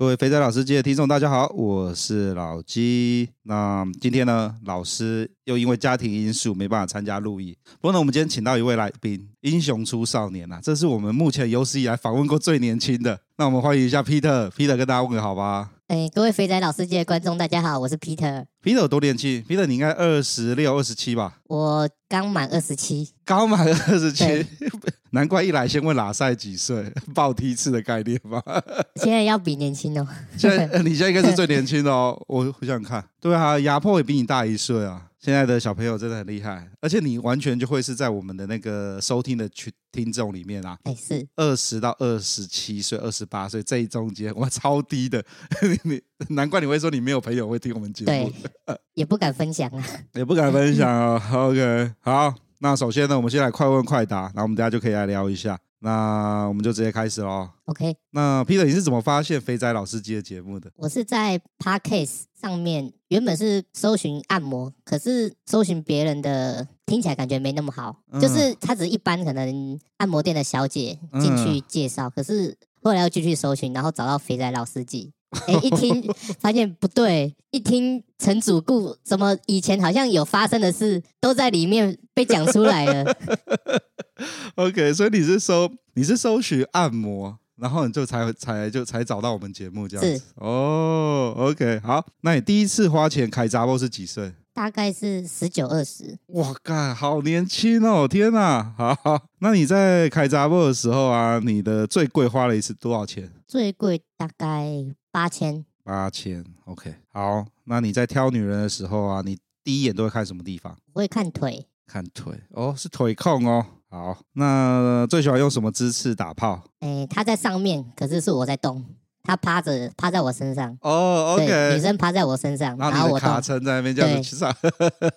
各位肥仔老司机的听众，大家好，我是老鸡。那今天呢，老师又因为家庭因素没办法参加录音。不过呢，我们今天请到一位来宾，英雄出少年啊，这是我们目前有史以来访问过最年轻的。那我们欢迎一下 Peter，Peter 跟大家问个好吧。哎，各位肥仔老司机的观众，大家好，我是 Peter。Peter 有多年轻？Peter 你应该二十六、二十七吧？我刚满二十七，刚满二十七，难怪一来先问拉赛几岁，报梯次的概念吧？现在要比年轻哦。现在你现在应该是最年轻的哦，我想想看，对啊，压迫也比你大一岁啊。现在的小朋友真的很厉害，而且你完全就会是在我们的那个收听的群听众里面啊，哎，是二十到二十七岁、二十八岁这一中间，哇，超低的，你难怪你会说你没有朋友会听我们节目，对，也不敢分享啊，也不敢分享啊。OK，好，那首先呢，我们先来快问快答，然后我们等下就可以来聊一下。那我们就直接开始喽。OK。那 Peter，你是怎么发现肥仔老司机的节目的？我是在 Podcast 上面，原本是搜寻按摩，可是搜寻别人的听起来感觉没那么好，嗯、就是他只是一般可能按摩店的小姐进去介绍，嗯、可是后来又继续搜寻，然后找到肥仔老司机。哎，一听发现不对，一听陈主顾怎么以前好像有发生的事都在里面被讲出来了。OK，所以你是搜你是搜寻按摩，然后你就才才就才找到我们节目这样子。哦、oh,，OK，好，那你第一次花钱开杂货是几岁？大概是十九二十。哇，干，好年轻哦！天哪，好，好，那你在开杂货的时候啊，你的最贵花了一次多少钱？最贵大概。八千，八千，OK，好。那你在挑女人的时候啊，你第一眼都会看什么地方？我会看腿，看腿哦，是腿控哦。好，那最喜欢用什么姿势打炮？诶，他在上面，可是是我在动，他趴着，趴在我身上。哦，OK，女生趴在我身上，然后我卡撑在那边这样子去上。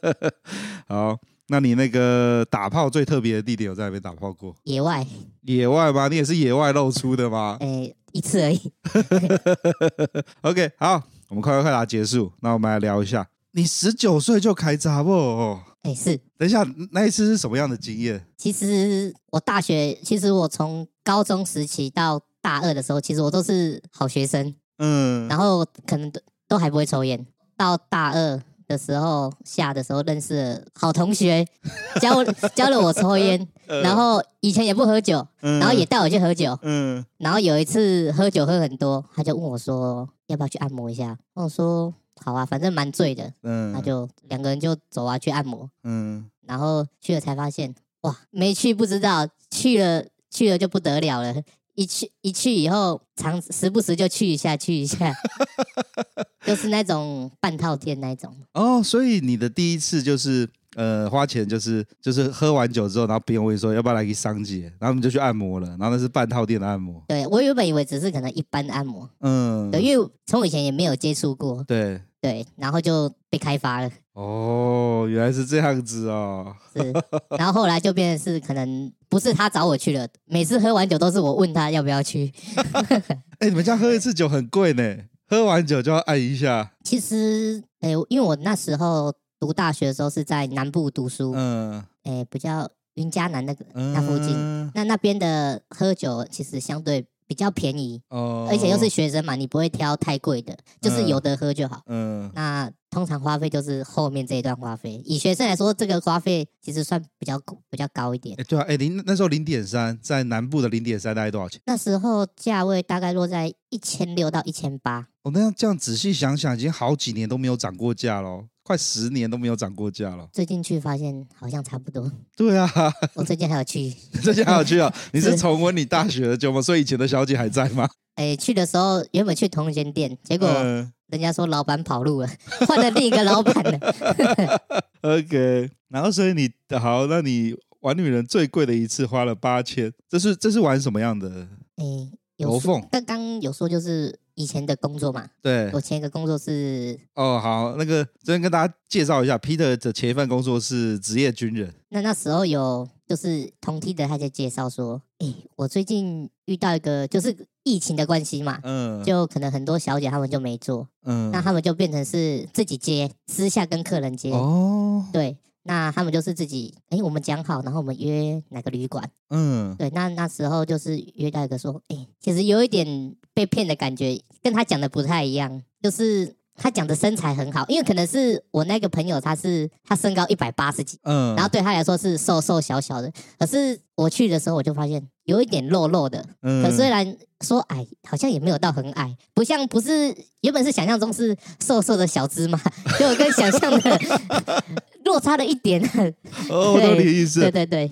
好，那你那个打炮最特别的地点有在那边打炮过？野外，野外吗？你也是野外露出的吗？诶。一次而已。OK，好，我们快快快答结束。那我们来聊一下，你十九岁就开查某哦？哎，是。等一下，那一次是什么样的经验？其实我大学，其实我从高中时期到大二的时候，其实我都是好学生。嗯。然后可能都都还不会抽烟，到大二。的时候下的时候认识了好同学，教教了我抽烟，然后以前也不喝酒，然后也带我去喝酒，嗯，然后有一次喝酒喝很多，他就问我说要不要去按摩一下，我说好啊，反正蛮醉的，嗯，那就两个人就走啊去按摩，嗯，然后去了才发现哇，没去不知道，去了去了就不得了了。一去一去以后，常时不时就去一下去一下，就是那种半套店那种。哦，所以你的第一次就是呃花钱，就是就是喝完酒之后，然后别人会说要不要来个桑姐，然后我们就去按摩了，然后那是半套店的按摩。对，我原本以为只是可能一般按摩，嗯，对，因为从以前也没有接触过。对对，然后就被开发了。哦，原来是这样子哦。是，然后后来就变成是可能不是他找我去了，每次喝完酒都是我问他要不要去。哎，你们家喝一次酒很贵呢，喝完酒就要按一下。其实，哎，因为我那时候读大学的时候是在南部读书，嗯，哎，比较云嘉南那个那附近，嗯、那那边的喝酒其实相对。比较便宜哦，而且又是学生嘛，你不会挑太贵的，就是有的喝就好。嗯，那通常花费就是后面这一段花费。以学生来说，这个花费其实算比较比较高一点。对啊，哎，零那时候零点三，在南部的零点三大概多少钱？那时候价位大概落在一千六到一千八。哦，那样这样仔细想想，已经好几年都没有涨过价喽。快十年都没有涨过价了。最近去发现好像差不多。对啊，我最近还有去。最近还有去啊？你是重温你大学的旧吗？所以以前的小姐还在吗？哎，去的时候原本去同一间店，结果人家说老板跑路了，换了另一个老板了。OK，然后所以你好，那你玩女人最贵的一次花了八千，这是这是玩什么样的？哎，有龙凤。刚刚有说就是以前的工作嘛。对，我前一个工作是哦，好，那个这边跟大家介绍一下，Peter 的前一份工作是职业军人。那那时候有就是同梯的他就介绍说，哎，我最近遇到一个就是疫情的关系嘛，嗯，就可能很多小姐她们就没做，嗯，那她们就变成是自己接，私下跟客人接。哦，对。那他们就是自己，哎，我们讲好，然后我们约哪个旅馆？嗯，对，那那时候就是约到一个说，哎，其实有一点被骗的感觉，跟他讲的不太一样，就是他讲的身材很好，因为可能是我那个朋友，他是他身高一百八十几，嗯，然后对他来说是瘦瘦小小的，可是我去的时候我就发现有一点肉肉的，嗯，可虽然说矮，好像也没有到很矮，不像不是原本是想象中是瘦瘦的小只嘛，就跟想象的。落差了一点，哦，我懂你的意思。对对对，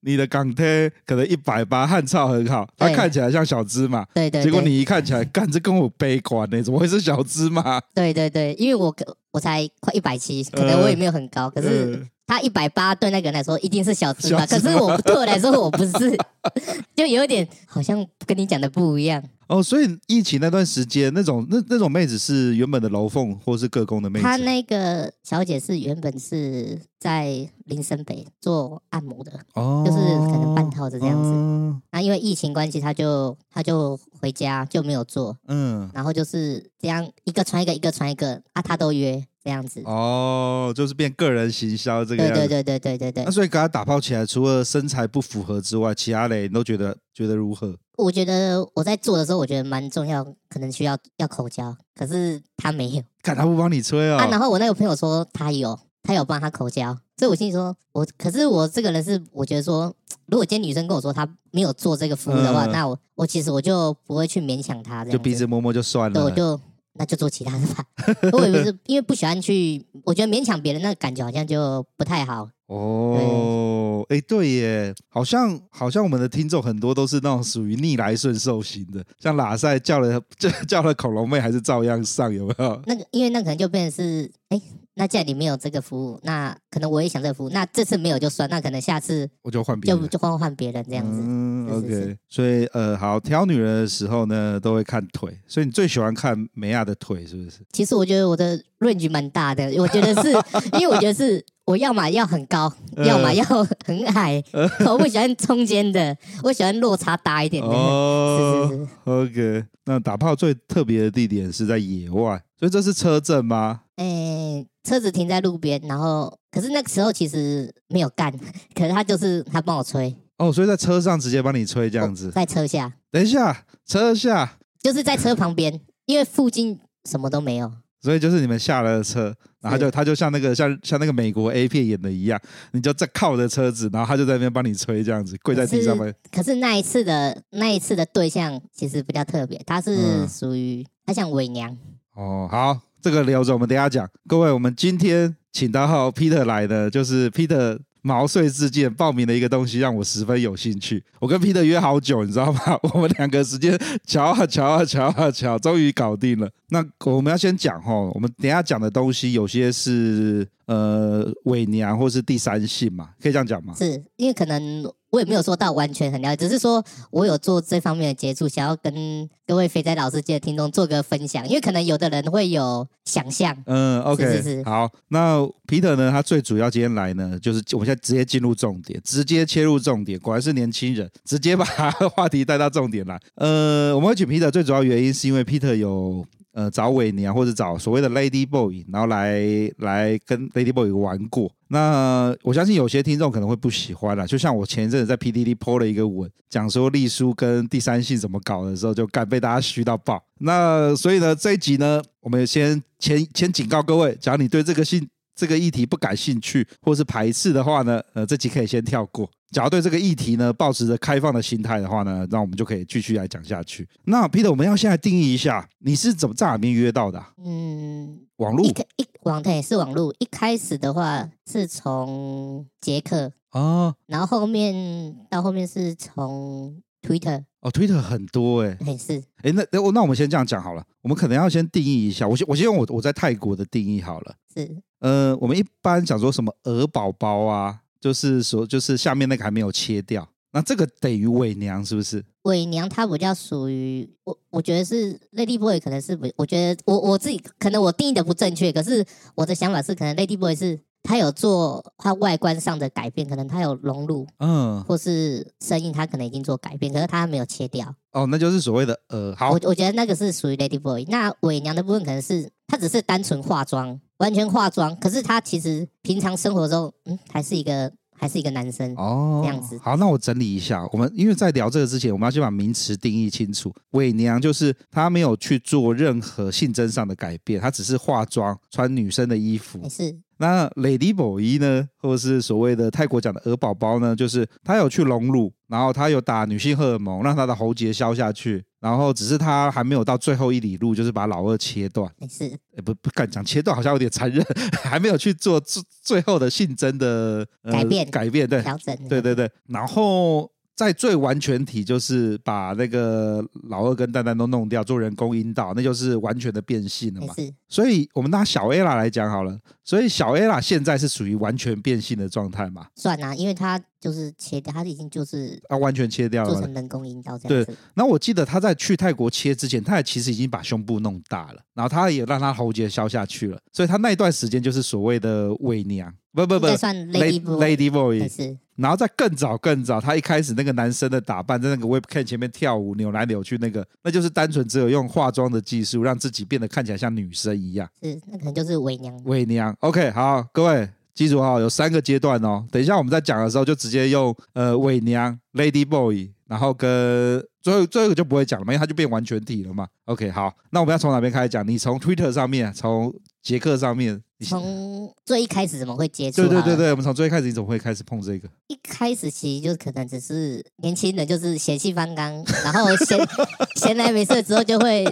你的港铁可能一百八，汉超很好，他看起来像小芝麻。对对，结果你一看起来，干这跟我悲观呢？怎么会是小芝麻？对对对，因为我我才快一百七，可能我也没有很高，可是他一百八，对那个人来说一定是小芝麻。可是我对我来说我不是，就有点好像跟你讲的不一样。哦，所以疫情那段时间，那种那那种妹子是原本的楼凤或是各宫的妹子。她那个小姐是原本是在林森北做按摩的，哦，就是可能半套的这样子。哦、那因为疫情关系，她就她就回家就没有做，嗯，然后就是这样一个传一个，一个传一个啊，她都约这样子。哦，就是变个人行销这个样子。对对对对对对对。那所以跟他打炮起来，除了身材不符合之外，其他嘞你都觉得觉得如何？我觉得我在做的时候，我觉得蛮重要，可能需要要口交，可是他没有，看他不帮你吹哦。啊，然后我那个朋友说他有，他有帮他口交，所以我心里说，我可是我这个人是，我觉得说，如果今天女生跟我说她没有做这个服务的话，嗯、那我我其实我就不会去勉强她，这样就鼻子摸摸就算了，对，我就那就做其他的吧。我也不是因为不喜欢去，我觉得勉强别人那个感觉好像就不太好。哦，哎，对耶，好像好像我们的听众很多都是那种属于逆来顺受型的，像拉塞叫了 叫叫了恐龙妹，还是照样上，有没有？那个，因为那可能就变成是，哎，那既然你没有这个服务，那可能我也想这个服务，那这次没有就算，那可能下次我就换别人，就就换换别人这样子。嗯，OK，所以呃，好挑女人的时候呢，都会看腿，所以你最喜欢看美亚的腿是不是？其实我觉得我的 range 蛮大的，我觉得是 因为我觉得是。我要么要很高，要么要很矮，呃、我不喜欢中间的，我喜欢落差大一点的。哦，是是是。OK，那打炮最特别的地点是在野外，所以这是车震吗？诶、欸，车子停在路边，然后可是那个时候其实没有干，可是他就是他帮我吹。哦，所以在车上直接帮你吹这样子，哦、在车下。等一下，车下就是在车旁边，因为附近什么都没有。所以就是你们下了车，然后他就他就像那个像像那个美国 A 片演的一样，你就在靠着车子，然后他就在那边帮你吹，这样子跪在地上面。可是那一次的那一次的对象其实比较特别，他是属于他像伪娘。哦，好，这个留着我们等一下讲。各位，我们今天请到 Peter 来的，就是 Peter。毛遂自荐报名的一个东西让我十分有兴趣。我跟 Peter 约好久，你知道吗？我们两个时间瞧啊瞧啊瞧啊瞧，终于搞定了。那我们要先讲哈，我们等下讲的东西有些是呃伪娘或是第三性嘛，可以这样讲吗？是因为可能。我也没有说到完全很了解，只是说我有做这方面的接触，想要跟各位肥仔老师界的听众做个分享，因为可能有的人会有想象。嗯，OK，是是是。好，那 Peter 呢？他最主要今天来呢，就是我们现在直接进入重点，直接切入重点。果然是年轻人，直接把 话题带到重点来。呃，我们会请 Peter 最主要原因是因为 Peter 有。呃，找伪娘或者找所谓的 Lady Boy，然后来来跟 Lady Boy 玩过。那我相信有些听众可能会不喜欢啦，就像我前一阵子在 PDD po 了一个文，讲说丽叔跟第三性怎么搞的时候，就干被大家嘘到爆。那所以呢，这一集呢，我们先先先警告各位，假如你对这个性这个议题不感兴趣或是排斥的话呢，呃，这集可以先跳过。假如对这个议题呢，保持着开放的心态的话呢，那我们就可以继续来讲下去。那 Peter，我们要现在定义一下，你是怎么在哪边约到的啊？嗯，网络一网对是网络。一开始的话是从捷克啊，然后后面到后面是从 Twitter 哦，Twitter 很多哎，也是哎，那那我那我们先这样讲好了，我们可能要先定义一下。我先我先用我我在泰国的定义好了，是呃，我们一般讲说什么鹅宝宝啊。就是说，就是下面那个还没有切掉，那这个等于伪娘是不是？伪娘她比较属于我，我觉得是 Lady Boy，可能是不，我觉得我我自己可能我定义的不正确，可是我的想法是，可能 Lady Boy 是他有做他外观上的改变，可能他有融入，嗯，或是声音他可能已经做改变，可是他还没有切掉。哦，那就是所谓的呃，好，我我觉得那个是属于 Lady Boy。那伪娘的部分可能是他只是单纯化妆，完全化妆，可是他其实平常生活中，嗯，还是一个。还是一个男生哦，这样子。好，那我整理一下，我们因为在聊这个之前，我们要先把名词定义清楚。伪娘就是她没有去做任何性征上的改变，她只是化妆、穿女生的衣服。是。那 Lady Boy 呢，或者是所谓的泰国讲的鹅宝宝呢，就是他有去隆乳，然后他有打女性荷尔蒙，让他的喉结消下去。然后只是他还没有到最后一里路，就是把老二切断。没事，不不敢讲切断，好像有点残忍，还没有去做最最后的性征的、呃、改变改变，对，调整，对对对。然后在最完全体，就是把那个老二跟蛋蛋都弄掉，做人工阴道，那就是完全的变性了嘛。所以我们拿小 Ella 来讲好了，所以小 Ella 现在是属于完全变性的状态嘛？算啊，因为他。就是切掉，他已经就是啊，完全切掉了，做成人工阴道这样子。对，然后我记得他在去泰国切之前，他也其实已经把胸部弄大了，然后他也让他喉结消下去了，所以他那一段时间就是所谓的伪娘，不不不，算 lady boy，lady boy 是。然后在更早更早，他一开始那个男生的打扮，在那个 webcam 前面跳舞扭来扭去，那个那就是单纯只有用化妆的技术让自己变得看起来像女生一样。是，那可能就是伪娘。伪娘，OK，好，各位。记住哈，有三个阶段哦。等一下我们在讲的时候，就直接用呃伪娘 Lady Boy，然后跟最后最后一个就不会讲了嘛，因为它就变完全体了嘛。OK，好，那我们要从哪边开始讲？你从 Twitter 上面，从杰克上面，从最一开始怎么会接触？对对对对，我们从最一开始你怎么会开始碰这个？一开始其实就可能只是年轻人，就是血气方刚，然后闲 闲来没事之后就会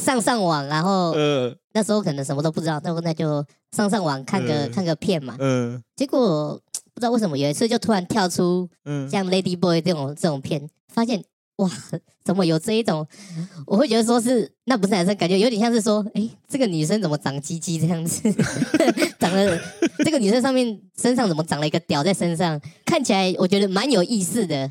上上网，然后呃。那时候可能什么都不知道，那那就上上网看个、嗯、看个片嘛。嗯。结果 不知道为什么有一次就突然跳出嗯像 Lady Boy 这种这种片，发现哇，怎么有这一种？我会觉得说是那不是男生，感觉有点像是说，哎，这个女生怎么长鸡鸡这样子？长了这个女生上面身上怎么长了一个屌在身上？看起来我觉得蛮有意思的。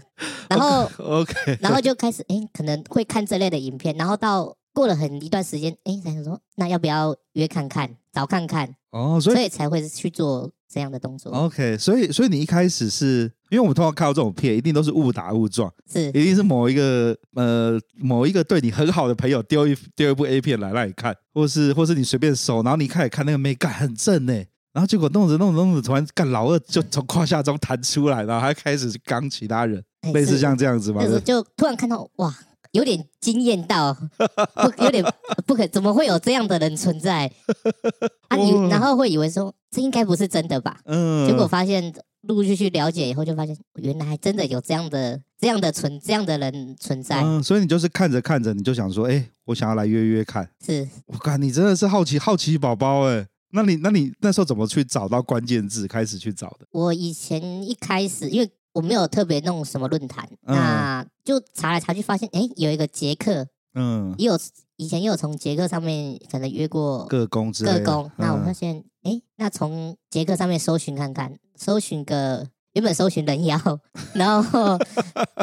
然后 OK，, okay. 然后就开始哎，可能会看这类的影片，然后到。过了很一段时间，哎，才想说，那要不要约看看，找看看？哦，所以，所以才会去做这样的动作。OK，所以，所以你一开始是因为我们通常看到这种片，一定都是误打误撞，是，一定是某一个呃某一个对你很好的朋友丢一丢一部 A 片来让你看，或是或是你随便搜，然后你开始看那个美感很正呢，然后结果弄着弄着弄着，突然干老二就从胯下中弹出来，然后还开始刚其他人，类似像这样子吗？就突然看到哇。有点惊艳到，不，有点不可，怎么会有这样的人存在？啊，你然后会以为说这应该不是真的吧？嗯，结果发现陆陆续续了解以后，就发现原来还真的有这样的、这样的存、这样的人存在。嗯，所以你就是看着看着，你就想说，哎，我想要来约约看。是，我靠，你真的是好奇好奇宝宝哎！那你那你那时候怎么去找到关键字，开始去找的？我以前一开始因为。我没有特别弄什么论坛，嗯、那就查来查去，发现哎，有一个杰克，嗯，也有以前也有从杰克上面可能约过各工之类个工，那我发现哎、嗯，那从杰克上面搜寻看看，搜寻个原本搜寻人妖，然后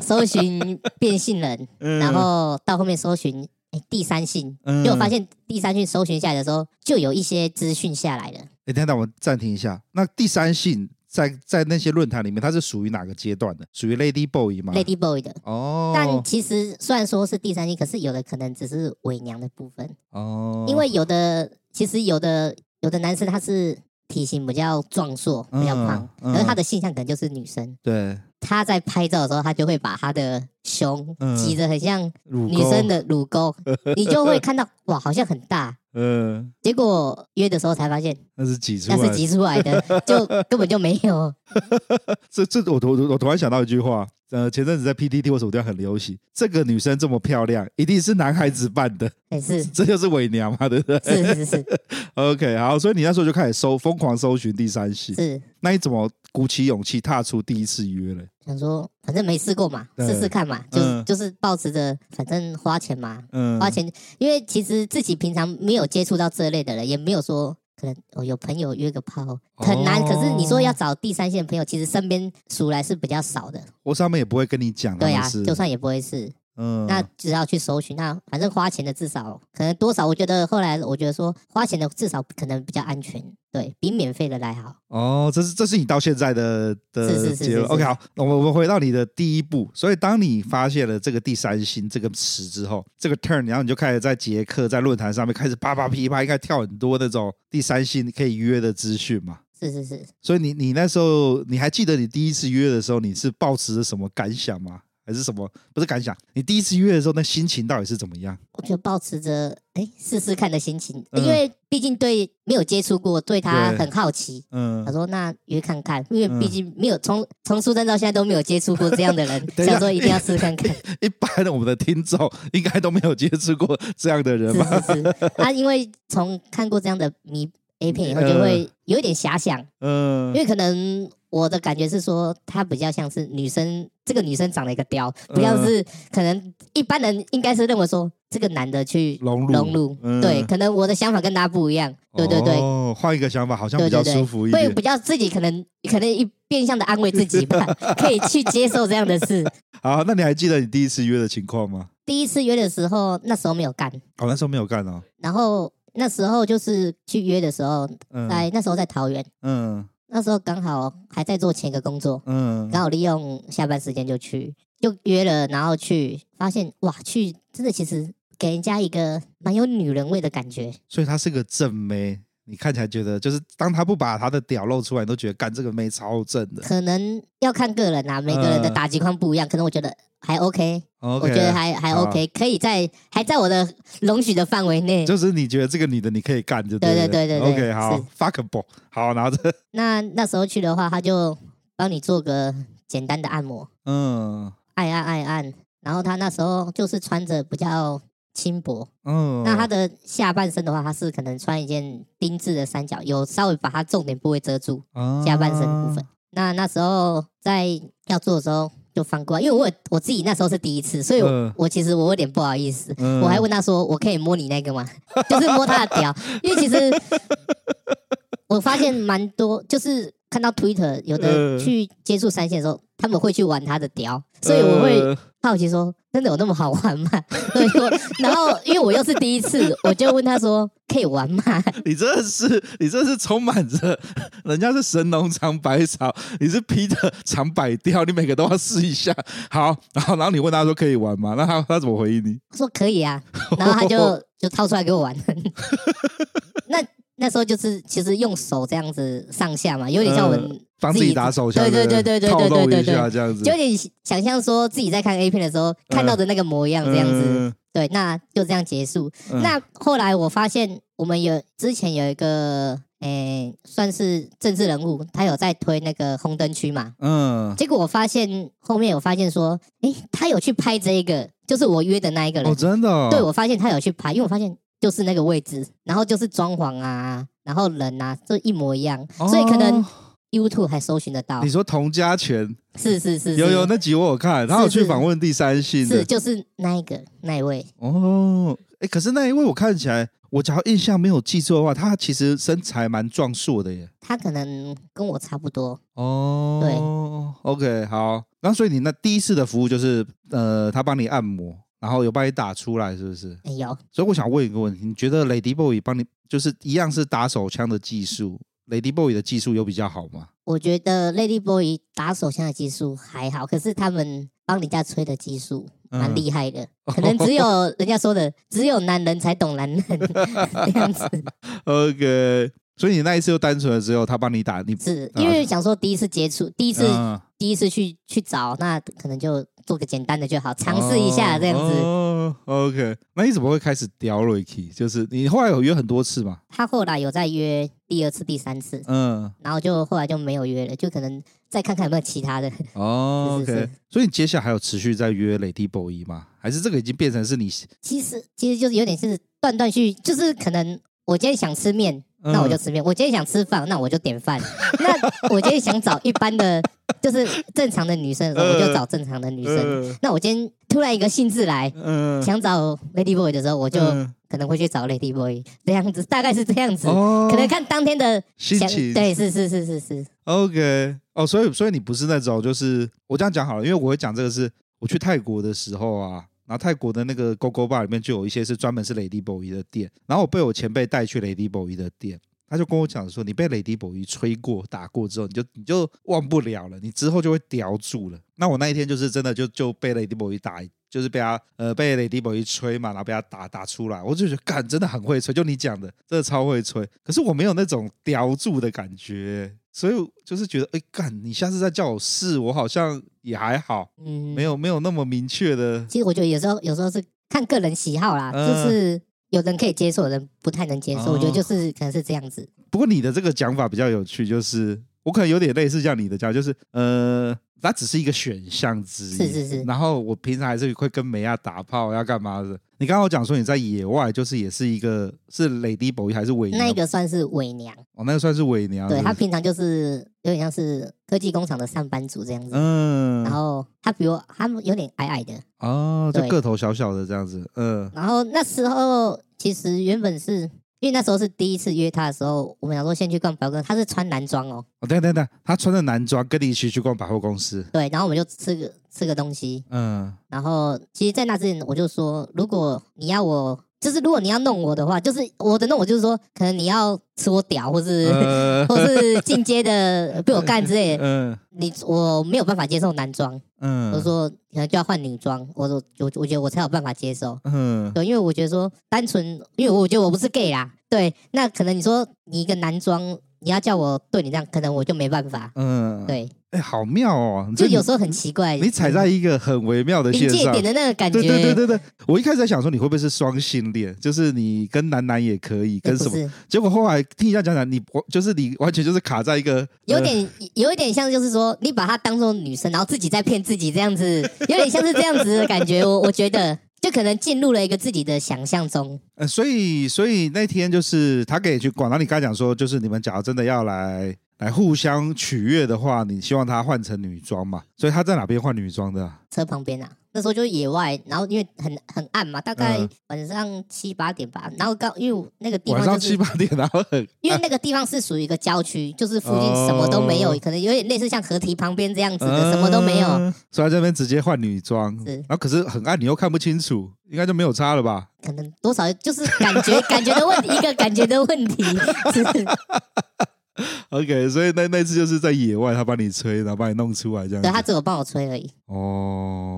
搜寻变性人，嗯、然后到后面搜寻哎第三性，结果、嗯、发现第三性搜寻下来的时候，就有一些资讯下来了。哎，等等，我暂停一下，那第三性。在在那些论坛里面，他是属于哪个阶段的？属于 Lady Boy 吗？Lady Boy 的哦。但其实虽然说是第三性，可是有的可能只是伪娘的部分哦。因为有的其实有的有的男生他是体型比较壮硕、比较胖，可是他的性向可能就是女生。对。他在拍照的时候，他就会把他的胸挤得很像女生的乳沟，你就会看到哇，好像很大。嗯，结果约的时候才发现那是挤出来，那是挤出来的，就 根本就没有。这这，我突我突然想到一句话，呃，前阵子在 PTT 或手机很流行，这个女生这么漂亮，一定是男孩子扮的，也是，这就是伪娘嘛，对不对？是是是。OK，好，所以你那时候就开始搜，疯狂搜寻第三性。是，那你怎么鼓起勇气踏出第一次约了？想说，反正没试过嘛，试试看嘛，就、嗯、就是抱持着反正花钱嘛，嗯，花钱，因为其实自己平常没有接触到这类的人，也没有说可能哦有朋友约个炮很难，哦、可是你说要找第三线朋友，其实身边数来是比较少的。我上面也不会跟你讲，对呀、啊，就算也不会是。嗯，那只要去搜寻，那反正花钱的至少可能多少，我觉得后来我觉得说花钱的至少可能比较安全，对，比免费的来好。哦，这是这是你到现在的的结论。是是是是是 OK，好，我们我们回到你的第一步。所以当你发现了这个第三星这个词之后，这个 turn，然后你就开始在捷克在论坛上面开始啪啪噼啪，应该跳很多那种第三星可以约的资讯嘛。是是是。所以你你那时候你还记得你第一次约的时候，你是抱持着什么感想吗？还是什么？不是感想。你第一次约的时候，那心情到底是怎么样？我就抱持着哎试试看的心情，因为毕竟对没有接触过，对他很好奇。嗯，他说那约看看，因为毕竟没有从从出生到现在都没有接触过这样的人，想说一定要试试看看。一般的我们的听众应该都没有接触过这样的人吧？是是是。啊，因为从看过这样的迷 A 片以后，就会有一点遐想。嗯，因为可能。我的感觉是说，她比较像是女生，这个女生长了一个雕，不像是可能一般人应该是认为说这个男的去融入，融入，嗯、对，可能我的想法跟大家不一样，对对对，哦，换一个想法好像比较舒服一点，会比较自己可能可能一变相的安慰自己吧，可以去接受这样的事。好，那你还记得你第一次约的情况吗？第一次约的时候，那时候没有干，哦，那时候没有干哦，然后那时候就是去约的时候，在、嗯、那时候在桃园，嗯。那时候刚好还在做前一个工作，嗯，刚好利用下班时间就去，就约了，然后去发现哇，去真的其实给人家一个蛮有女人味的感觉。所以她是个正妹，你看起来觉得就是当他不把他的屌露出来，你都觉得干这个妹超正的。可能要看个人啊，每个人的打击框不一样，可能我觉得。还 OK，, okay 我觉得还还 OK，可以在还在我的容许的范围内。就是你觉得这个女的你可以干就对对对对对。OK，好，fuckable，好拿着。那那时候去的话，他就帮你做个简单的按摩，嗯，按按按按。然后他那时候就是穿着比较轻薄，嗯。那他的下半身的话，他是可能穿一件丁字的三角，有稍微把他重点部位遮住，下半身的部分。啊、那那时候在要做的时候。就翻过来，因为我我自己那时候是第一次，所以我，呃、我其实我有点不好意思，呃、我还问他说：“我可以摸你那个吗？” 就是摸他的屌，因为其实我发现蛮多，就是看到 Twitter 有的去接触三线的时候，他们会去玩他的屌，所以我会好奇说。真的有那么好玩吗？对，然后因为我又是第一次，我就问他说：“可以玩吗？”你真的是，你真的是充满着，人家是神农尝百草，你是 Peter 尝百雕，你每个都要试一下。好，然后然后你问他说：“可以玩吗？”那他他怎么回应你？他说：“可以啊。”然后他就 就掏出来给我玩。那那时候就是其实用手这样子上下嘛，有点像我们。帮自己打手枪，对对对对对对对对对，这样子，就有点想象说自己在看 A 片的时候看到的那个模样，这样子，嗯、对，那就这样结束。嗯、那后来我发现，我们有之前有一个，诶、欸，算是政治人物，他有在推那个红灯区嘛，嗯，结果我发现后面有发现说，诶、欸，他有去拍这一个，就是我约的那一个人，哦，真的、哦，对，我发现他有去拍，因为我发现就是那个位置，然后就是装潢啊，然后人啊，就一模一样，哦、所以可能。YouTube 还搜寻得到？你说童家权是是是，有有那集我有看，他有去访问第三性的，是就是那一个那一位哦，哎，可是那一位我看起来，我只要印象没有记错的话，他其实身材蛮壮硕的耶。他可能跟我差不多哦。对，OK，好，那所以你那第一次的服务就是呃，他帮你按摩，然后有帮你打出来，是不是？有。所以我想问一个问题，你觉得 Lady Boy 帮你就是一样是打手枪的技术？Lady Boy 的技术有比较好吗？我觉得 Lady Boy 打手枪的技术还好，可是他们帮人家吹的技术蛮厉害的，嗯、可能只有人家说的，只有男人才懂男人 这样子。OK，所以你那一次又单纯了只有，他帮你打，你是因为想说第一次接触，第一次、嗯、第一次去去找，那可能就。做个简单的就好，尝试一下这样子。哦，OK，那你怎么会开始屌 Ricky？就是你后来有约很多次吗？他后来有再约第二次、第三次，嗯，然后就后来就没有约了，就可能再看看有没有其他的。哦，OK，所以你接下来还有持续在约 Lady Boy 吗？还是这个已经变成是你？其实其实就是有点是断断续，就是可能我今天想吃面。那我就吃面。我今天想吃饭，那我就点饭。那我今天想找一般的，就是正常的女生的时候，我就找正常的女生。那我今天突然一个兴致来，想找 Lady Boy 的时候，我就可能会去找 Lady Boy 这样子，大概是这样子。可能看当天的心情。对，是是是是是。OK，哦，所以所以你不是那种，就是我这样讲好了，因为我会讲这个是我去泰国的时候啊。然后泰国的那个 Gogo Bar 里面就有一些是专门是 Lady Boy 的店，然后我被我前辈带去 Lady Boy 的店，他就跟我讲说，你被 Lady Boy 吹过打过之后，你就你就忘不了了，你之后就会叼住了。那我那一天就是真的就就被 Lady Boy 打。就是被他呃被 Lady Boy 吹嘛，然后被他打打出来，我就觉得干真的很会吹，就你讲的，真的超会吹。可是我没有那种叼住的感觉，所以就是觉得哎干，你下次再叫我试，我好像也还好，嗯，没有没有那么明确的。其实我觉得有时候有时候是看个人喜好啦，呃、就是有人可以接受，有人不太能接受。哦、我觉得就是可能是这样子。不过你的这个讲法比较有趣，就是我可能有点类似像你的家，就是呃。它只是一个选项之一，是是是。然后我平常还是会跟梅亚打炮，要干嘛的？你刚刚讲说你在野外，就是也是一个是 Lady Boy 还是伪娘？那个算是伪娘哦，那个算是伪娘。对，他平常就是有点像是科技工厂的上班族这样子。嗯。然后他比如他有点矮矮的哦，就个头小小的这样子。嗯。然后那时候其实原本是。因为那时候是第一次约他的时候，我们想说先去逛百货公司，他是穿男装哦。哦，对对对，他穿着男装跟你一起去逛百货公司。对，然后我们就吃个吃个东西。嗯。然后，其实，在那之前，我就说，如果你要我。就是如果你要弄我的话，就是我的弄我就是说，可能你要吃我屌，或是、呃、或是进阶的 被我干之类的。嗯、呃，你我没有办法接受男装。嗯，我说可能就要换女装。我说我我觉得我才有办法接受。嗯，对，因为我觉得说单纯，因为我觉得我不是 gay 啦。对，那可能你说你一个男装，你要叫我对你这样，可能我就没办法。嗯，对。哎，好妙哦！就有时候很奇怪，你踩在一个很微妙的线上，临界点的那个感觉。对对对对对，我一开始在想说你会不会是双性恋，就是你跟男男也可以，跟什么？结果后来听一下讲讲，你就是你完全就是卡在一个有点有一点像，就是说你把她当做女生，然后自己在骗自己这样子，有点像是这样子的感觉。我我觉得就可能进入了一个自己的想象中。呃，所以所以那天就是他可以去广，然后你刚才讲说，就是你们假如真的要来。来互相取悦的话，你希望他换成女装嘛？所以他在哪边换女装的？车旁边啊。那时候就是野外，然后因为很很暗嘛，大概晚上七八点吧。然后刚因为那个地方、就是、晚上七八点，然后很 因为那个地方是属于一个郊区，就是附近什么都没有，哦、可能有点类似像河堤旁边这样子的，嗯、什么都没有。所以在这边直接换女装，是。然后可是很暗，你又看不清楚，应该就没有差了吧？可能多少就是感觉 感觉的问题，一个感觉的问题。是 OK，所以那那次就是在野外，他帮你吹，然后帮你弄出来这样。对，他只有帮我吹而已。哦，那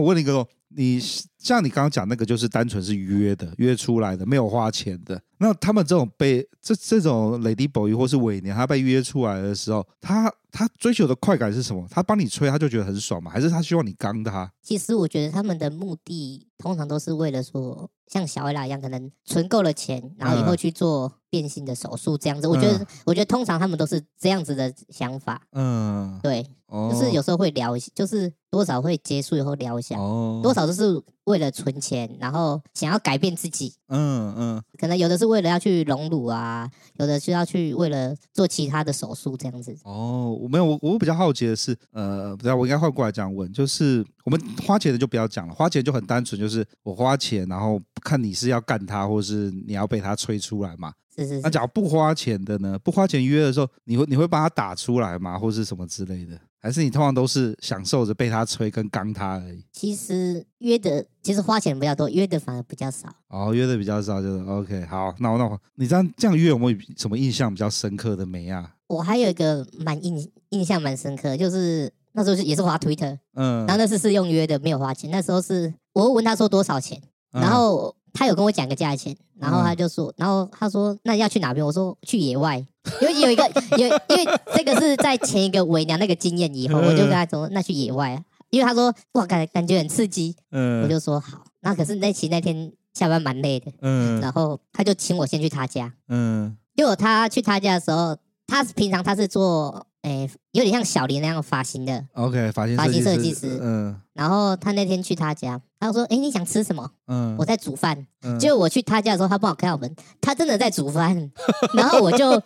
我问你一个，你像你刚刚讲那个，就是单纯是约的，约出来的，没有花钱的。那他们这种被这这种 Lady Boy 或是伪娘，他被约出来的时候，他他追求的快感是什么？他帮你吹，他就觉得很爽吗？还是他希望你刚他？其实我觉得他们的目的通常都是为了说，像小艾拉一样，可能存够了钱，然后以后去做变性的手术这样子。嗯、我觉得，我觉得通常他们都是这样子的想法。嗯，对。就是有时候会聊一下，就是多少会结束以后聊一下，哦、多少都是为了存钱，然后想要改变自己。嗯嗯，嗯可能有的是为了要去隆乳啊，有的是要去为了做其他的手术这样子。哦，我没有，我我比较好奇的是，呃，不知道我应该换过来这样问，就是我们花钱的就不要讲了，花钱就很单纯，就是我花钱，然后看你是要干他，或是你要被他催出来嘛。是是是。那假如不花钱的呢？不花钱约的时候，你会你会帮他打出来吗？或是什么之类的？还是你通常都是享受着被他催跟刚他而已？其实约的，其实花钱比较多，约的反而比较少。哦，约的比较少，就是 OK。好，那我那我，你这样这样约有没有什么印象比较深刻的没啊？我还有一个蛮印印象蛮深刻，就是那时候是也是滑 Twitter，嗯，然后那次是用约的，没有花钱。那时候是我问他说多少钱，然后他有跟我讲个价钱，然后他就说，然后他说那要去哪边？我说去野外。因为有一个有，因为这个是在前一个伪娘那个经验以后，我就跟他说，那去野外，因为他说哇感感觉很刺激，嗯，我就说好。那可是那期那天下班蛮累的，嗯，然后他就请我先去他家，嗯，结果他去他家的时候，他平常他是做诶有点像小林那样发型的，OK 发型发型设计师，嗯，然后他那天去他家，他说哎你想吃什么？嗯，我在煮饭，结果我去他家的时候，他不好开好门，他真的在煮饭，然后我就。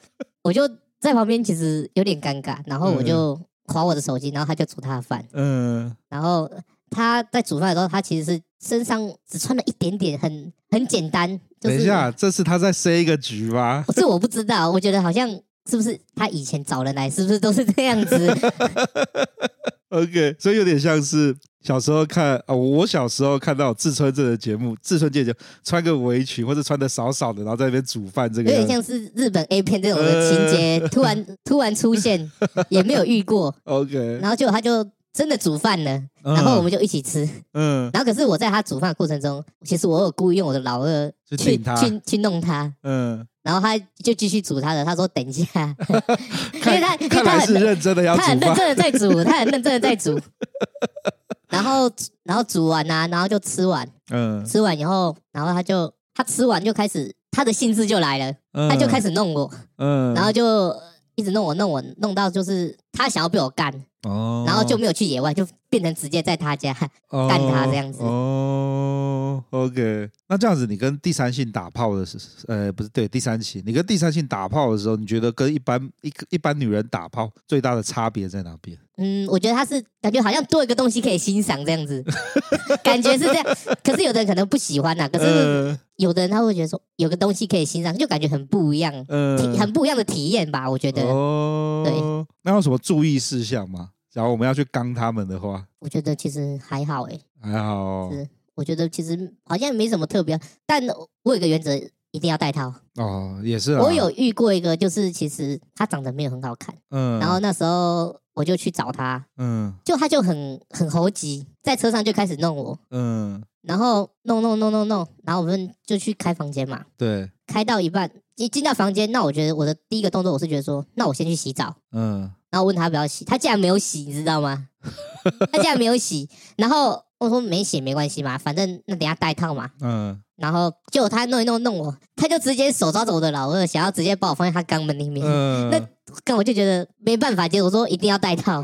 我就在旁边，其实有点尴尬，然后我就划我的手机，然后他就煮他的饭。嗯，然后他在煮饭的时候，他其实是身上只穿了一点点，很很简单。就是、等一下，这是他在塞一个局吗？这我不知道，我觉得好像是不是他以前找人来，是不是都是这样子？OK，所以有点像是小时候看啊，我小时候看到志村这个节目，志村健就穿个围裙或者穿的少少的，然后在那边煮饭，这个有点像是日本 A 片这种的情节，呃、突然突然出现，也没有遇过。OK，然后就他就真的煮饭了，嗯、然后我们就一起吃。嗯，然后可是我在他煮饭的过程中，其实我有故意用我的老二去去去，去弄他。嗯。然后他就继续煮他的，他说等一下，因为他看来是认真的要煮，他很认真的在煮，他很认真的在煮。然后然后煮完啊，然后就吃完，嗯，吃完以后，然后他就他吃完就开始他的兴致就来了，嗯、他就开始弄我，嗯，然后就一直弄我弄我弄到就是他想要被我干，哦，然后就没有去野外，就变成直接在他家干他这样子，哦。OK，那这样子，你跟第三性打炮的是，呃，不是对第三性，你跟第三性打炮的时候，你觉得跟一般一一般女人打炮最大的差别在哪边？嗯，我觉得他是感觉好像多一个东西可以欣赏这样子，感觉是这样。可是有的人可能不喜欢呐、啊，可是有的人他会觉得说有个东西可以欣赏，就感觉很不一样，嗯、呃，很不一样的体验吧？我觉得。哦。对。那有什么注意事项吗？假如我们要去刚他们的话，我觉得其实还好诶、欸，还好、哦。是。我觉得其实好像没什么特别，但我有个原则，一定要带套。哦，也是啊。我有遇过一个，就是其实他长得没有很好看，嗯，然后那时候我就去找他，嗯，就他就很很猴急，在车上就开始弄我，嗯，然后弄弄弄弄弄，然后我们就去开房间嘛，对，开到一半一进到房间，那我觉得我的第一个动作我是觉得说，那我先去洗澡，嗯，然后问他要不要洗，他竟然没有洗，你知道吗？他竟然没有洗，然后。我说没洗没关系嘛，反正那等下带套嘛。嗯，然后就他弄一弄弄我，他就直接手抓着我的老二，想要直接把我放在他肛门里面。嗯，那跟我就觉得没办法接，我说一定要带套。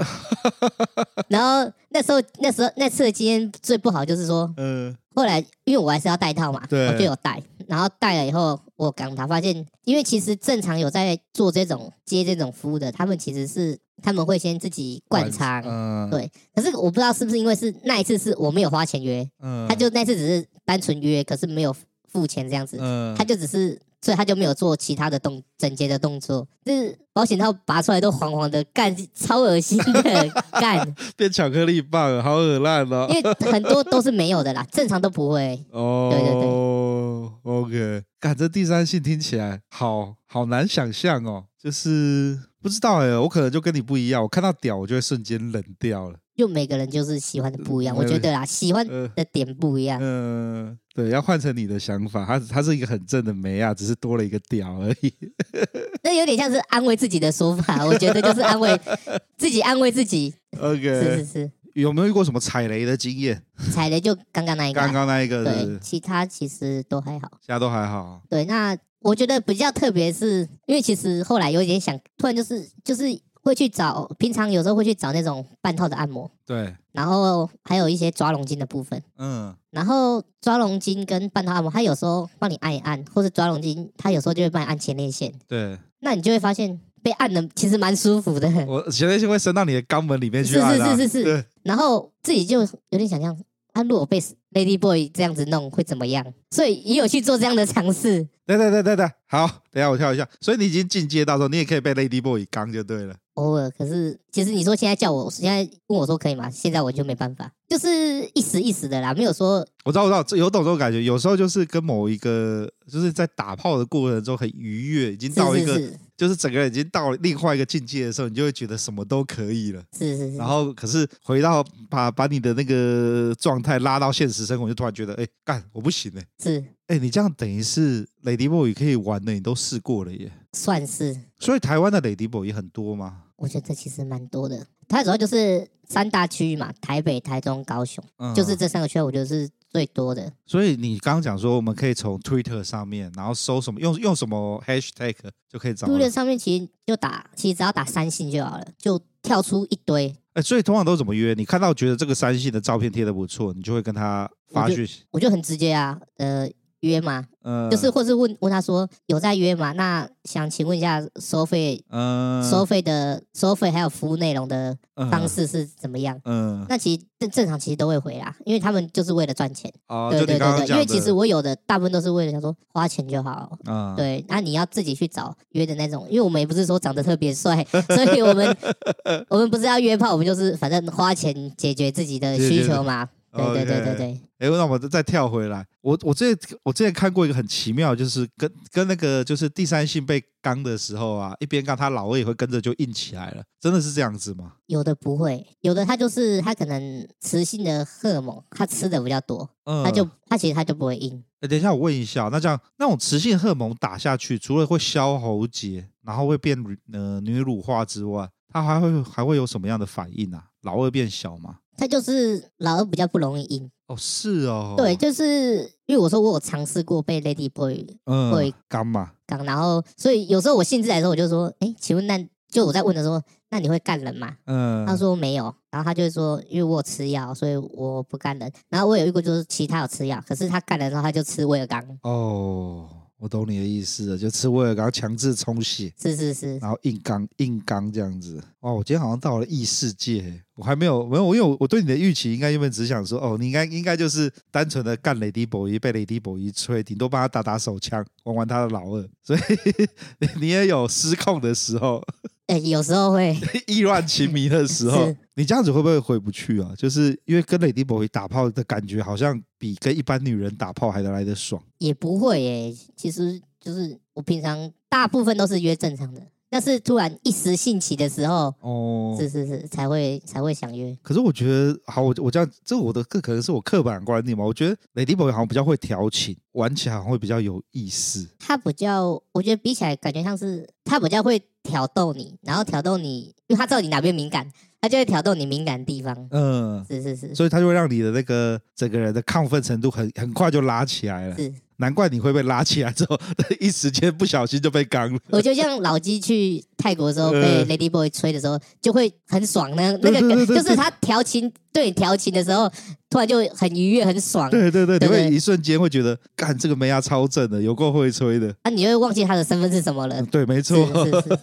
然后那时候那时候那次的经验最不好就是说，嗯，后来因为我还是要带套嘛，我就有带。然后带了以后，我刚他发现，因为其实正常有在做这种接这种服务的，他们其实是。他们会先自己灌肠，嗯，对。可是我不知道是不是因为是那一次是我没有花钱约，嗯，他就那次只是单纯约，可是没有付钱这样子，嗯，他就只是，所以他就没有做其他的动整洁的动作，就是保险套拔出来都黄黄的，干超恶心的干，变巧克力棒，好恶烂哦。因为很多都是没有的啦，正常都不会。哦，对对对，OK。干这第三性听起来好好难想象哦，就是。不知道哎、欸，我可能就跟你不一样，我看到屌，我就会瞬间冷掉了。就每个人就是喜欢的不一样，呃、我觉得啦，喜欢的点不一样。嗯、呃，对，要换成你的想法，他他是一个很正的梅啊，只是多了一个屌而已。那有点像是安慰自己的说法，我觉得就是安慰 自己，安慰自己。OK，是是是。有没有遇过什么踩雷的经验？踩雷就刚刚那一个，刚刚那一个是是，对，其他其实都还好，其他都还好。对，那。我觉得比较特别是，因为其实后来有点想，突然就是就是会去找，平常有时候会去找那种半套的按摩，对，然后还有一些抓龙筋的部分，嗯，然后抓龙筋跟半套按摩，他有时候帮你按一按，或者抓龙筋，他有时候就会帮你按前列腺，对，那你就会发现被按的其实蛮舒服的，我 前列腺会伸到你的肛门里面去，啊，是是是是是，对然后自己就有点想象，啊如果被 Lady Boy 这样子弄会怎么样？所以也有去做这样的尝试。对对对对对，好，等一下我跳一下。所以你已经进阶到时候，你也可以被 Lady Boy 刚就对了。偶尔，可是其实你说现在叫我，现在问我说可以吗？现在我就没办法，就是一时一时的啦，没有说。我知道，我知道，这有懂这种感觉。有时候就是跟某一个，就是在打炮的过程中很愉悦，已经到一个。是是是就是整个人已经到了另外一个境界的时候，你就会觉得什么都可以了。是是是。然后，可是回到把把你的那个状态拉到现实生活，就突然觉得，哎，干，我不行哎。是。哎，你这样等于是 Lady Boy 可以玩的，你都试过了耶。算是。所以台湾的 Lady Boy 也很多吗？我觉得其实蛮多的。它主要就是三大区域嘛，台北、台中、高雄，嗯、就是这三个区，我觉得是。最多的，所以你刚刚讲说，我们可以从 Twitter 上面，然后搜什么，用用什么 Hashtag 就可以找。Twitter 上面其实就打，其实只要打三性就好了，就跳出一堆。哎、欸，所以通常都怎么约？你看到觉得这个三性的照片贴的不错，你就会跟他发讯息。我就很直接啊，呃，约吗？嗯，就是或是问问他说有在约吗？那想请问一下收费，嗯，收费的收费还有服务内容的方式是怎么样？嗯，那其实正正常其实都会回啦，因为他们就是为了赚钱。哦，对对对对，因为其实我有的大部分都是为了想说花钱就好。嗯，对，那你要自己去找约的那种，因为我们也不是说长得特别帅，所以我们 我们不是要约炮，我们就是反正花钱解决自己的需求嘛。对对对对对。哎，那我们再跳回来，我我之前我之前看过一个很奇妙，就是跟跟那个就是第三性被刚的时候啊，一边刚他老二也会跟着就硬起来了，真的是这样子吗？有的不会，有的他就是他可能雌性的荷尔蒙他吃的比较多，嗯，他就他其实他就不会硬。哎，等一下我问一下，那这样那种雌性荷尔蒙打下去，除了会消喉结，然后会变呃女乳化之外，它还会还会有什么样的反应啊？老二变小吗？他就是老二比较不容易硬。哦，是哦，对，就是因为我说我有尝试过被 Lady Boy 会刚嘛刚，然后所以有时候我兴致来的时候，我就说，哎，请问那就我在问的时候，那你会干人吗？嗯，他说没有，然后他就会说，因为我有吃药，所以我不干人。然后我有一个就是其他有吃药，可是他干人的时候他就吃威尔刚。哦。我懂你的意思了，就吃威尔刚强制充血，是是是，然后硬刚硬刚这样子。哦，我今天好像到了异世界，我还没有没有，因为我我对你的预期应该原本只想说，哦，你应该应该就是单纯的干雷迪博伊，被雷迪博伊吹，顶多帮他打打手枪，玩玩他的老二，所以 你也有失控的时候。哎，有时候会 意乱情迷的时候，你这样子会不会回不去啊？就是因为跟 Lady Boy 打炮的感觉，好像比跟一般女人打炮还得来得爽。也不会耶，其实就是我平常大部分都是约正常的。但是突然一时兴起的时候，哦，是是是，才会才会想约。可是我觉得，好，我我这样，这我的个可能是我刻板观念嘛。我觉得 Lady Boy 好像比较会调情，玩起来好像会比较有意思。他比较，我觉得比起来感觉像是他比较会挑逗你，然后挑逗你，因为他知道你哪边敏感，他就会挑逗你敏感的地方。嗯，是是是，所以他就会让你的那个整个人的亢奋程度很很快就拉起来了。是。难怪你会被拉起来之后，一时间不小心就被刚了。我就像老鸡去泰国的时候 被 Lady Boy 吹的时候，就会很爽。那那个就是他调情对你调情的时候，突然就很愉悦、很爽。对对对，你会一瞬间会觉得，干这个妹呀超正的，有够会吹的。啊，你会忘记他的身份是什么了？对，没错，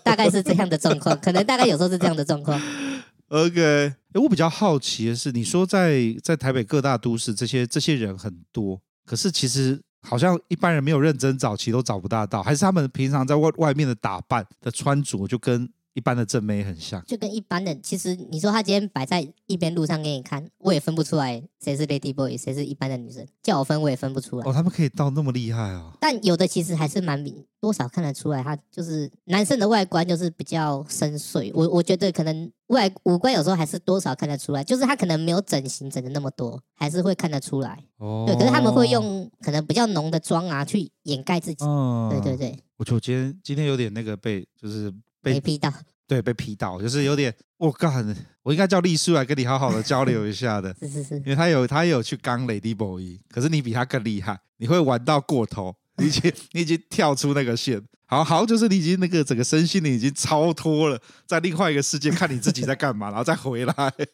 大概是这样的状况。可能大概有时候是这样的状况。OK，哎，我比较好奇的是，你说在在台北各大都市，这些这些人很多，可是其实。好像一般人没有认真找，其实都找不大到，还是他们平常在外外面的打扮的穿着就跟一般的正妹很像，就跟一般的。其实你说他今天摆在一边路上给你看，我也分不出来谁是 Lady Boy，谁是一般的女生，叫我分我也分不出来。哦，他们可以到那么厉害哦。但有的其实还是蛮多少看得出来，他就是男生的外观就是比较深邃。我我觉得可能外五官有时候还是多少看得出来，就是他可能没有整形整的那么多，还是会看得出来。哦，对，可是他们会用可能比较浓的妆啊去掩盖自己。哦，对对对。我觉得今天今天有点那个被就是。被批到，对，被批到，就是有点，我干，我应该叫丽叔来跟你好好的交流一下的，是是是，因为他有他有去刚 Lady Boy，可是你比他更厉害，你会玩到过头，你已经你已经跳出那个线，好好就是你已经那个整个身心灵已经超脱了，在另外一个世界看你自己在干嘛，然后再回来，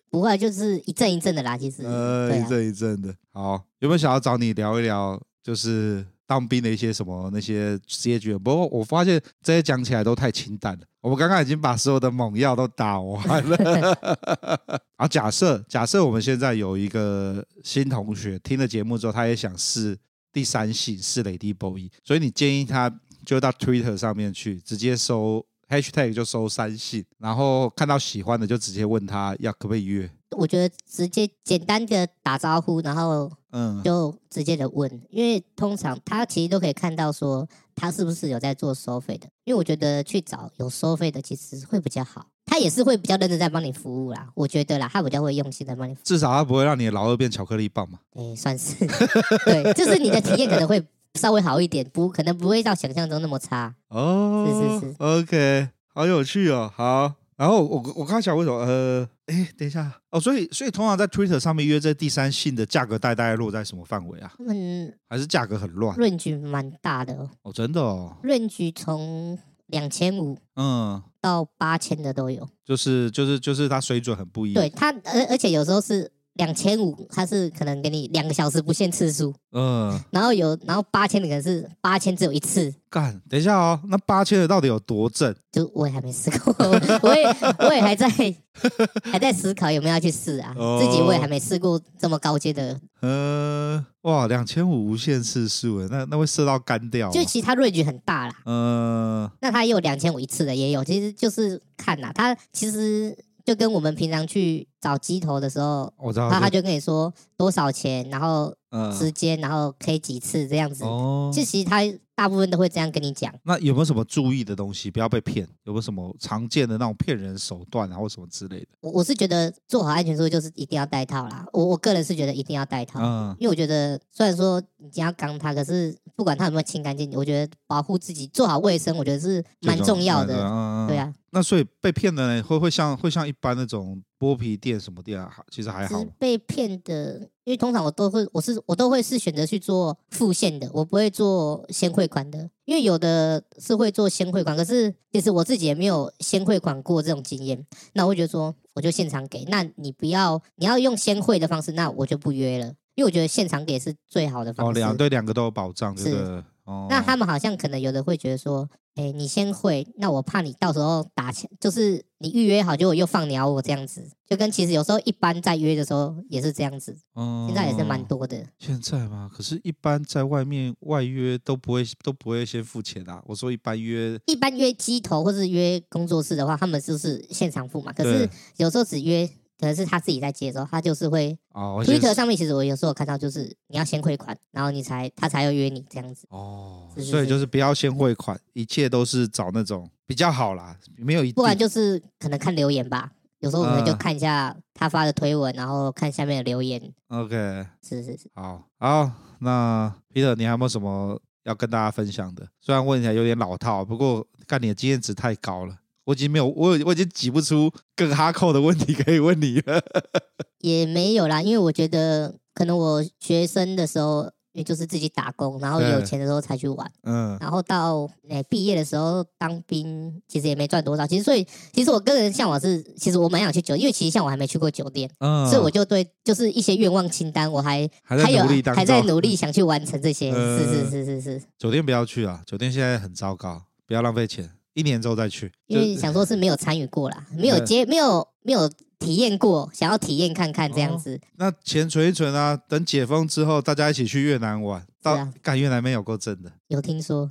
不会就是一阵一阵的啦，其实，呃，啊、一阵一阵的，好，有没有想要找你聊一聊，就是？当兵的一些什么那些结局，不过我发现这些讲起来都太清淡了。我们刚刚已经把所有的猛药都打完了。啊，假设假设我们现在有一个新同学听了节目之后，他也想试第三性，是 Lady Boy，所以你建议他就到 Twitter 上面去直接搜 Hashtag 就搜三性，然后看到喜欢的就直接问他要可不可以约。我觉得直接简单的打招呼，然后嗯，就直接的问，嗯、因为通常他其实都可以看到说他是不是有在做收费的，因为我觉得去找有收费的其实会比较好，他也是会比较认真在帮你服务啦，我觉得啦，他比较会用心在帮你服务，至少他不会让你的老二变巧克力棒嘛，哎，算是，对，就是你的体验可能会稍微好一点，不可能不会到想象中那么差哦，是是是，OK，好有趣哦，好。然后我我刚想为什么？呃，哎，等一下哦，所以所以通常在 Twitter 上面约这第三性的价格带大概落在什么范围啊？嗯，还是价格很乱？range 蛮大的哦。哦，真的哦。range 从两千五嗯到八千的都有。就是就是就是它水准很不一样。对它，而而且有时候是两千五，它是可能给你两个小时不限次数，嗯，然后有，然后八千的可能是八千只有一次。干，等一下哦，那八千的到底有多正？就我也还没试过，我也我也还在 还在思考有没有要去试啊。哦、自己我也还没试过这么高阶的。嗯，哇，两千五无限次数，那那会射到干掉。就其他 range 很大啦。嗯、呃，那它也有两千五一次的，也有，其实就是看呐，它其实。就跟我们平常去找机头的时候，我知道，他他就跟你说多少钱，然后时间，然后可以几次这样子。哦，其实他大部分都会这样跟你讲。那有没有什么注意的东西，不要被骗？有没有什么常见的那种骗人手段啊，或什么之类的？我我是觉得做好安全措施就是一定要戴套啦。我我个人是觉得一定要戴套，嗯，因为我觉得虽然说你要刚他，可是不管他有没有清干净，我觉得保护自己做好卫生，我觉得是蛮重要的。对啊。那所以被骗的呢，会会像会像一般那种剥皮店什么店啊，其实还好。被骗的，因为通常我都会，我是我都会是选择去做付现的，我不会做先汇款的，因为有的是会做先汇款，可是其实我自己也没有先汇款过这种经验。那我会觉得说，我就现场给，那你不要，你要用先汇的方式，那我就不约了，因为我觉得现场给是最好的方式。哦，两对两个都有保障，对不对？哦，那他们好像可能有的会觉得说，哎，你先会，那我怕你到时候打钱，就是你预约好，结果又放鸟我这样子，就跟其实有时候一般在约的时候也是这样子，嗯，现在也是蛮多的。现在吗？可是，一般在外面外约都不会都不会先付钱啊。我说一般约，一般约机头或是约工作室的话，他们就是现场付嘛。可是有时候只约。可能是他自己在接的时候，他就是会哦。Twitter 上面其实我有时候看到，就是你要先汇款，然后你才他才要约你这样子哦。是是是，所以就是不要先汇款，一切都是找那种比较好啦，没有一。不然就是可能看留言吧，有时候我们就看一下他发的推文，然后看下面的留言。OK，是是是，好，好，那 Peter，你还有没有什么要跟大家分享的？虽然问起来有点老套，不过看你的经验值太高了。我已经没有，我我已经挤不出更哈扣的问题可以问你了。也没有啦，因为我觉得可能我学生的时候，也就是自己打工，然后有钱的时候才去玩。嗯。然后到诶毕业的时候当兵，其实也没赚多少。其实所以，其实我个人向往是，其实我蛮想去酒，因为其实像我还没去过酒店，嗯。所以我就对，就是一些愿望清单，我还还有还在努力 想去完成这些。嗯、是是是是是。酒店不要去啊，酒店现在很糟糕，不要浪费钱。一年之后再去，因为想说是没有参与过啦，没有接，没有没有体验过，想要体验看看这样子。哦、那钱存一存啊，等解封之后，大家一起去越南玩。到干、啊、越南没有够正的，有听说。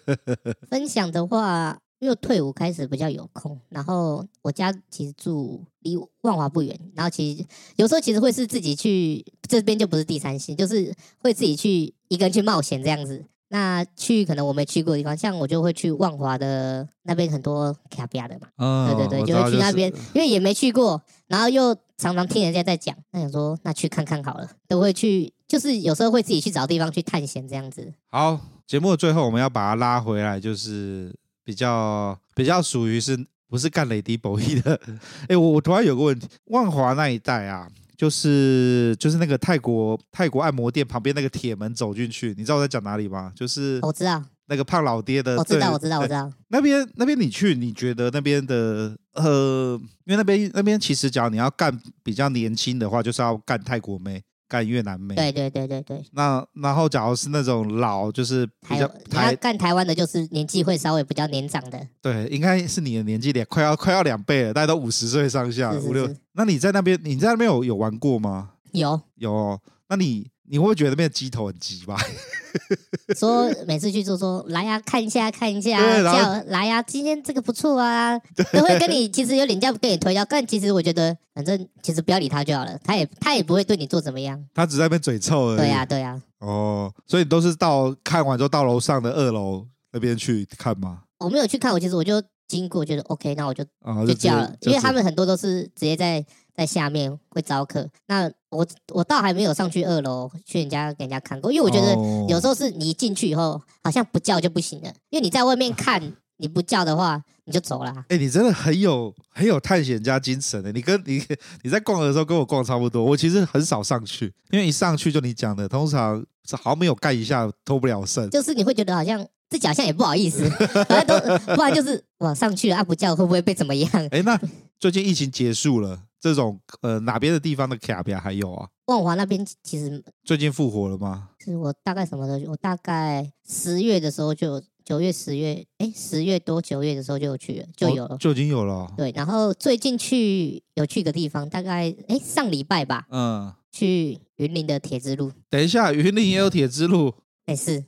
分享的话，因为退伍开始比较有空，然后我家其实住离万华不远，然后其实有时候其实会是自己去这边就不是第三性，就是会自己去一个人去冒险这样子。那去可能我没去过的地方，像我就会去万华的那边很多卡比亚的嘛，哦、对对对，就会去那边，就是、因为也没去过，然后又常常听人家在讲，那想说那去看看好了，都会去，就是有时候会自己去找地方去探险这样子。好，节目的最后我们要把它拉回来，就是比较比较属于是不是干雷迪博弈的？哎，我我突然有个问题，万华那一带啊。就是就是那个泰国泰国按摩店旁边那个铁门走进去，你知道我在讲哪里吗？就是我知道那个胖老爹的，我知道我知道我知道。那边那边你去，你觉得那边的呃，因为那边那边其实，假如你要干比较年轻的话，就是要干泰国妹。干越南妹，对对对对对。那然后，假如是那种老，就是比较台干台湾的，就是年纪会稍微比较年长的。对，应该是你的年纪点快要快要两倍了，大概都五十岁上下，五六。那你在那边，你在那边有有玩过吗？有有、哦。那你你会不会觉得那边的鸡头很鸡吧？说每次去做说来呀、啊，看一下看一下，叫来呀、啊，今天这个不错啊，都会跟你其实有点这样跟你推销，但其实我觉得反正其实不要理他就好了，他也他也不会对你做怎么样，他只在那边嘴臭而已。对呀、啊、对呀、啊。哦，所以你都是到看完之后到楼上的二楼那边去看吗？我没有去看，我其实我就经过，觉得 OK，那我就、哦、就叫了，因为他们很多都是直接在。在下面会招客，那我我倒还没有上去二楼去人家给人家看过，因为我觉得有时候是你一进去以后，好像不叫就不行了，因为你在外面 看，你不叫的话你就走了。哎、欸，你真的很有很有探险家精神的，你跟你你在逛的时候跟我逛差不多，我其实很少上去，因为一上去就你讲的，通常好像没有盖一下脱不了身，就是你会觉得好像自己好像也不好意思，反正都不然就是我上去了啊不叫会不会被怎么样？哎、欸，那最近疫情结束了。这种呃哪边的地方的卡比还有啊？万华那边其实最近复活了吗？是我大概什么时候？我大概十月的时候就九月十月，哎，十月多九月的时候就有去了，就有了，哦、就已经有了。对，然后最近去有去个地方，大概哎上礼拜吧，嗯，去云林的铁之路。等一下，云林也有铁之路？哎是。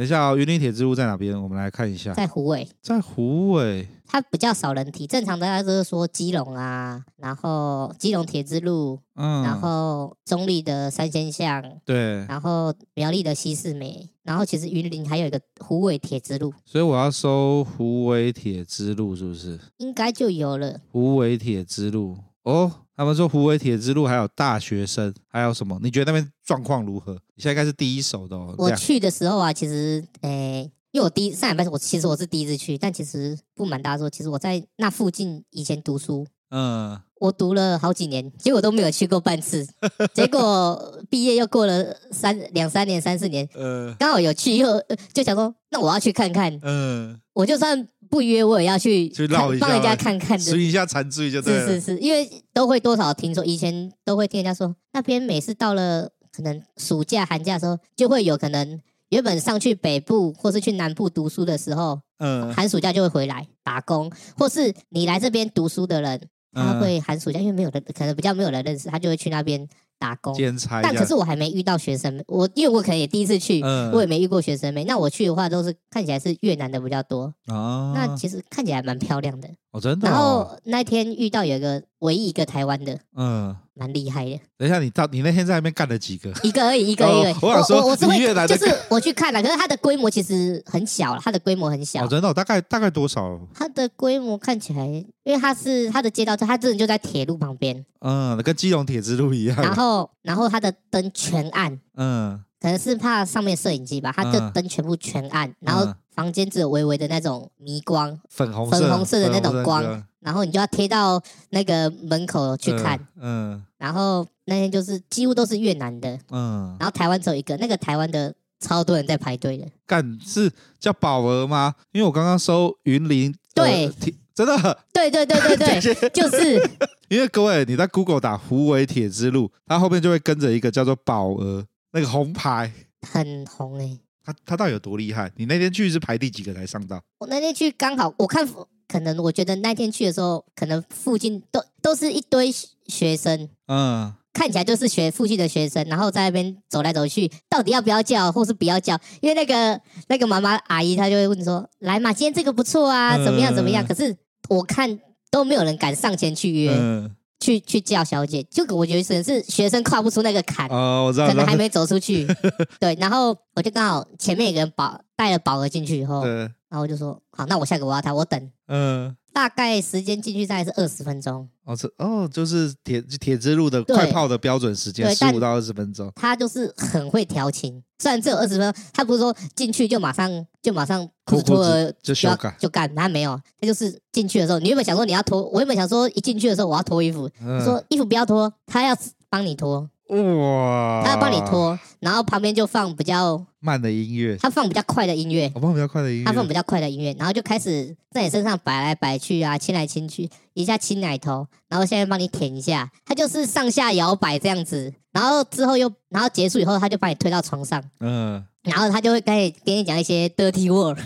等一下哦，云林铁之路在哪边？我们来看一下，在虎尾，在虎尾，它比较少人提。正常大家都是说基隆啊，然后基隆铁之路，嗯，然后中立的三仙巷，对，然后苗栗的西势美，然后其实云林还有一个虎尾铁之路，所以我要搜虎尾铁之路，是不是？应该就有了。虎尾铁之路，哦。他们说虎尾铁之路还有大学生，还有什么？你觉得那边状况如何？你现在应该是第一手的哦。我去的时候啊，其实，诶、欸，因为我第一上礼拜我其实我是第一次去，但其实不瞒大家说，其实我在那附近以前读书，嗯，我读了好几年，结果都没有去过半次，结果毕业又过了三两三年、三四年，嗯，刚好有去，又就想说，那我要去看看，嗯，我就算。不约我也要去去绕一下，帮人家看看，寻一下残罪就对了。是是是，因为都会多少听说，以前都会听人家说，那边每次到了可能暑假寒假的时候，就会有可能原本上去北部或是去南部读书的时候，嗯，寒暑假就会回来打工，或是你来这边读书的人，他会寒暑假因为没有人，可能比较没有人认识，他就会去那边。打工，但可是我还没遇到学生妹，我因为我可能也第一次去，嗯、我也没遇过学生妹。那我去的话，都是看起来是越南的比较多啊。那其实看起来蛮漂亮的哦，真的、哦。然后那天遇到有一个唯一一个台湾的，嗯。蛮厉害的。等一下，你到你那天在那边干了几个？一个而已，一个一个。我想说，我是会就是我去看了，可是它的规模其实很小，它的规模很小。哦，真的？大概大概多少？它的规模看起来，因为它是它的街道，它真的就在铁路旁边。嗯，跟基隆铁之路一样。然后，然后它的灯全暗。嗯，可能是怕上面摄影机吧，它的灯全部全暗，然后房间只有微微的那种迷光，粉红粉红色的那种光。然后你就要贴到那个门口去看，嗯，嗯，然后那天就是几乎都是越南的，嗯，然后台湾只有一个，那个台湾的超多人在排队的。干是叫宝儿吗？因为我刚刚搜云林，对，呃、真的，对对对对 对，就是。因为各位你在 Google 打胡伟铁之路，它后面就会跟着一个叫做宝儿那个红牌，很红哎、欸。他他到底有多厉害？你那天去是排第几个才上到？我那天去刚好我看。可能我觉得那天去的时候，可能附近都都是一堆学生，嗯，看起来就是学附近的学生，然后在那边走来走去，到底要不要叫，或是不要叫？因为那个那个妈妈阿姨她就会问说：“来嘛，今天这个不错啊，怎么样怎么样？”可是我看都没有人敢上前去约，嗯、去去叫小姐，就我觉得可能是学生跨不出那个坎，哦，我知道，可能还没走出去。对，然后我就刚好前面有个人保带了保额进去以后。然后我就说好，那我下个我要他，我等。嗯，大概时间进去大概是二十分钟。哦，这哦就是铁铁之路的快炮的标准时间，十五到二十分钟。他就是很会调情，虽然只有二十分钟，他不是说进去就马上就马上裤子脱了就要就，就干，他没有，他就是进去的时候，你原本想说你要脱，我原本想说一进去的时候我要脱衣服，嗯、说衣服不要脱，他要帮你脱。哇！他要帮你拖，然后旁边就放比较慢的音乐，他放比较快的音乐，我放比较快的音乐，他放比较快的音乐，然后就开始在你身上摆来摆去啊，亲来亲去，一下亲奶头，然后现在帮你舔一下，他就是上下摇摆这样子，然后之后又，然后结束以后，他就把你推到床上，嗯，然后他就会开始给你讲一些 dirty word，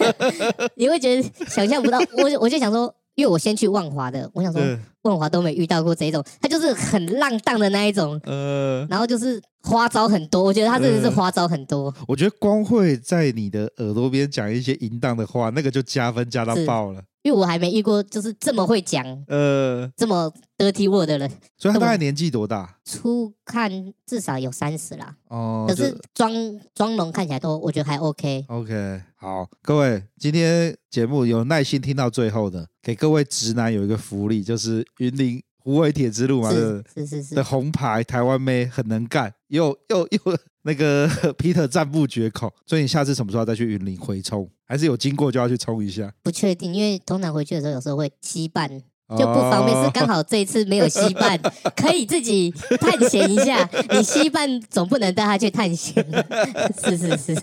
你会觉得想象不到，我我就想说。因为我先去万华的，我想说万华都没遇到过这种，他就是很浪荡的那一种，呃，然后就是花招很多，我觉得他真的是花招很多。呃、我觉得光会在你的耳朵边讲一些淫荡的话，那个就加分加到爆了。因为我还没遇过就是这么会讲，呃，这么 dirty word 的人。所以他大概年纪多大？初看至少有三十啦。哦，可是妆妆容看起来都我觉得还 OK。OK，好，各位，今天节目有耐心听到最后的，给各位直男有一个福利，就是云林虎尾铁之路嘛，是是是是的红牌台湾妹很能干，又又又那个 Peter 赞不绝口，所以你下次什么时候再去云林回冲？还是有经过就要去冲一下？不确定，因为通常回去的时候有时候会携伴，就不方便。是刚好这一次没有携伴，可以自己探险一下。你携伴总不能带他去探险，是是是。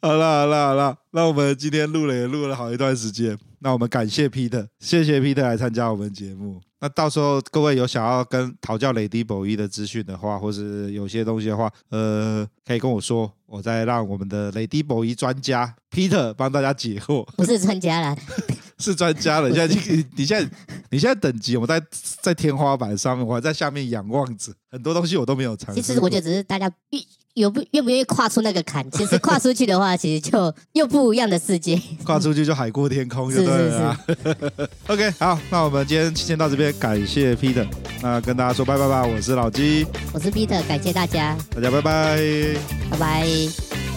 好了好了好了，那我们今天录了也录了好一段时间，那我们感谢 Peter，谢谢 Peter 来参加我们节目。那到时候各位有想要跟讨教雷迪博伊的资讯的话，或是有些东西的话，呃，可以跟我说，我再让我们的雷迪博伊专家 Peter 帮大家解惑。不是专家啦，是专家了。现在你你现在你现在等级，我在在天花板上面，我还在下面仰望着，很多东西我都没有尝试。其实我觉得只是大家有不愿不愿意跨出那个坎，其实跨出去的话，其实就又不一样的世界。跨出去就海阔天空，就对了。是是是 OK，好，那我们今天先到这边，感谢 Peter，那跟大家说拜拜吧。我是老鸡，我是 Peter，感谢大家，大家拜拜，拜拜。